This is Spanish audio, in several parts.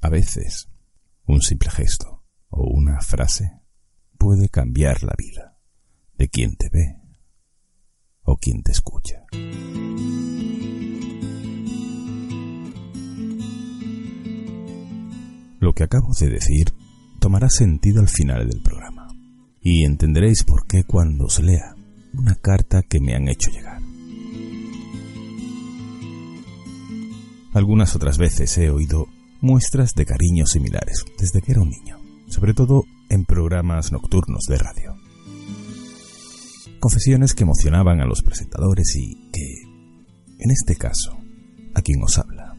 A veces, un simple gesto o una frase puede cambiar la vida de quien te ve o quien te escucha. Lo que acabo de decir tomará sentido al final del programa y entenderéis por qué cuando os lea una carta que me han hecho llegar. Algunas otras veces he oído muestras de cariño similares desde que era un niño, sobre todo en programas nocturnos de radio. Confesiones que emocionaban a los presentadores y que, en este caso, a quien os habla,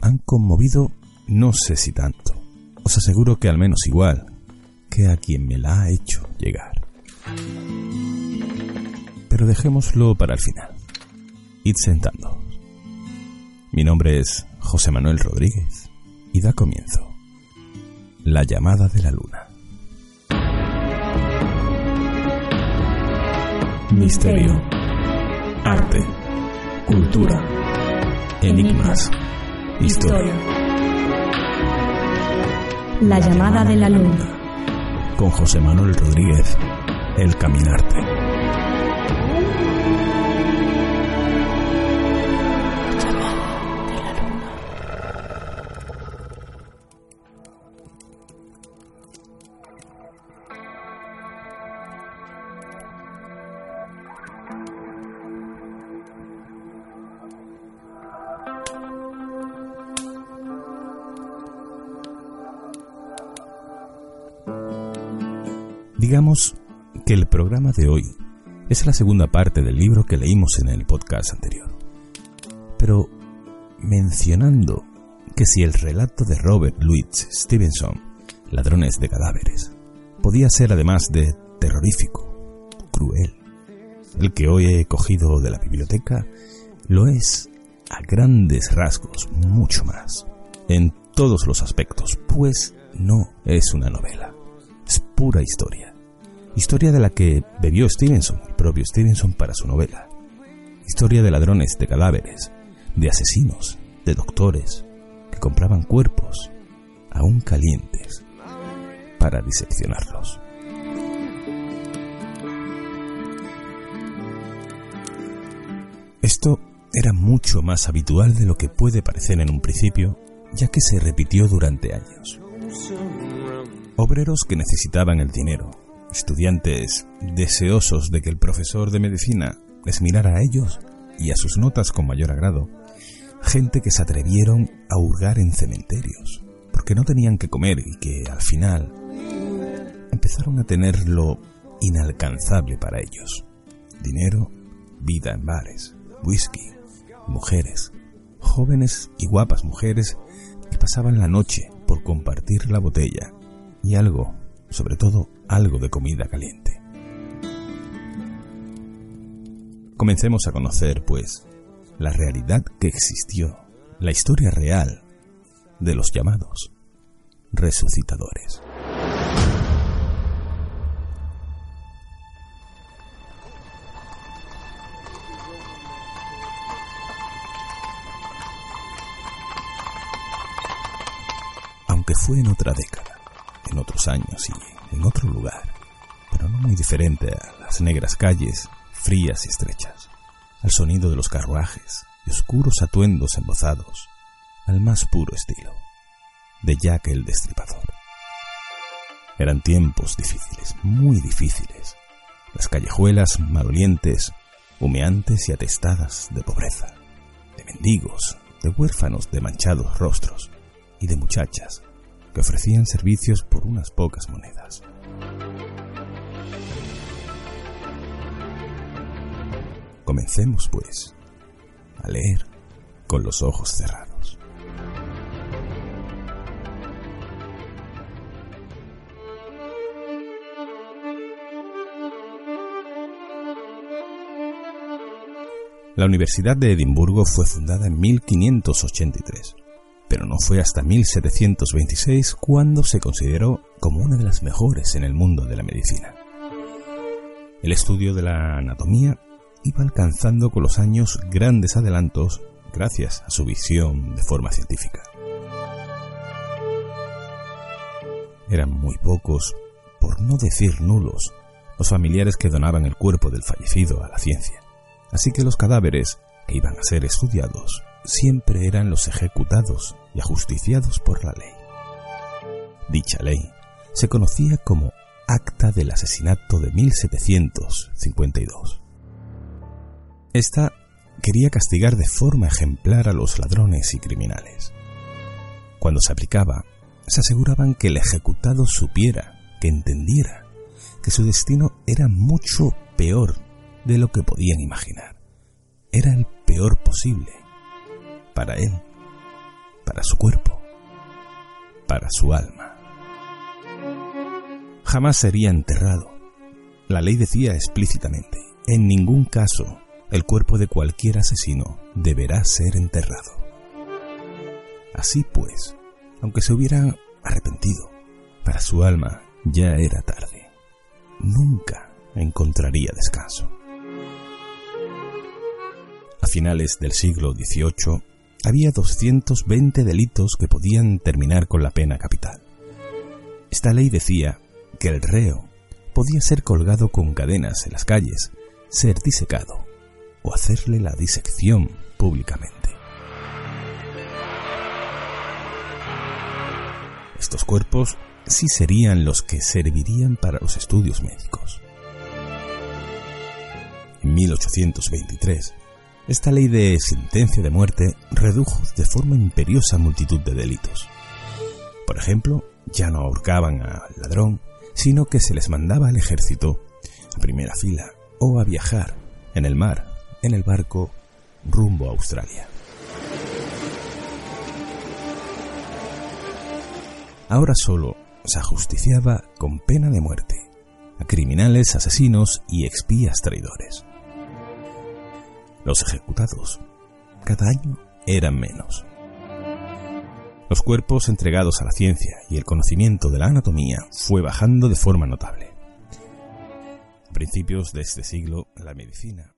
han conmovido no sé si tanto, os aseguro que al menos igual que a quien me la ha hecho llegar. Pero dejémoslo para el final. Id sentando. Mi nombre es José Manuel Rodríguez y da comienzo La llamada de la luna. Misterio, arte, cultura, enigmas, historia. La llamada de la luna. Con José Manuel Rodríguez, El Caminarte. Digamos que el programa de hoy es la segunda parte del libro que leímos en el podcast anterior. Pero mencionando que si el relato de Robert Louis Stevenson, Ladrones de Cadáveres, podía ser además de terrorífico, cruel, el que hoy he cogido de la biblioteca, lo es a grandes rasgos mucho más, en todos los aspectos, pues no es una novela, es pura historia Historia de la que bebió Stevenson, el propio Stevenson, para su novela. Historia de ladrones de cadáveres, de asesinos, de doctores, que compraban cuerpos, aún calientes, para diseccionarlos. Esto era mucho más habitual de lo que puede parecer en un principio, ya que se repitió durante años. Obreros que necesitaban el dinero, estudiantes deseosos de que el profesor de medicina les mirara a ellos y a sus notas con mayor agrado, gente que se atrevieron a hurgar en cementerios, porque no tenían que comer y que al final empezaron a tener lo inalcanzable para ellos. Dinero, vida en bares, whisky, mujeres, jóvenes y guapas mujeres que pasaban la noche por compartir la botella y algo, sobre todo algo de comida caliente. Comencemos a conocer, pues, la realidad que existió, la historia real de los llamados resucitadores. Aunque fue en otra década, en otros años y en otro lugar, pero no muy diferente a las negras calles frías y estrechas, al sonido de los carruajes y oscuros atuendos embozados, al más puro estilo de Jack el Destripador. Eran tiempos difíciles, muy difíciles. Las callejuelas malolientes, humeantes y atestadas de pobreza, de mendigos, de huérfanos de manchados rostros y de muchachas ofrecían servicios por unas pocas monedas. Comencemos, pues, a leer con los ojos cerrados. La Universidad de Edimburgo fue fundada en 1583 pero no fue hasta 1726 cuando se consideró como una de las mejores en el mundo de la medicina. El estudio de la anatomía iba alcanzando con los años grandes adelantos gracias a su visión de forma científica. Eran muy pocos, por no decir nulos, los familiares que donaban el cuerpo del fallecido a la ciencia. Así que los cadáveres que iban a ser estudiados siempre eran los ejecutados y ajusticiados por la ley. Dicha ley se conocía como Acta del Asesinato de 1752. Esta quería castigar de forma ejemplar a los ladrones y criminales. Cuando se aplicaba, se aseguraban que el ejecutado supiera, que entendiera, que su destino era mucho peor de lo que podían imaginar. Era el peor posible para él, para su cuerpo, para su alma. Jamás sería enterrado. La ley decía explícitamente, en ningún caso el cuerpo de cualquier asesino deberá ser enterrado. Así pues, aunque se hubieran arrepentido, para su alma ya era tarde. Nunca encontraría descanso. A finales del siglo XVIII había 220 delitos que podían terminar con la pena capital. Esta ley decía que el reo podía ser colgado con cadenas en las calles, ser disecado o hacerle la disección públicamente. Estos cuerpos sí serían los que servirían para los estudios médicos. En 1823, esta ley de sentencia de muerte redujo de forma imperiosa multitud de delitos. Por ejemplo, ya no ahorcaban al ladrón, sino que se les mandaba al ejército, a primera fila, o a viajar en el mar, en el barco, rumbo a Australia. Ahora solo se ajusticiaba con pena de muerte a criminales, asesinos y expías traidores. Los ejecutados cada año eran menos. Los cuerpos entregados a la ciencia y el conocimiento de la anatomía fue bajando de forma notable. A principios de este siglo, la medicina.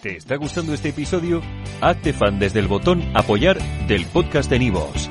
¿Te está gustando este episodio? Hazte fan desde el botón Apoyar del podcast de Nivos.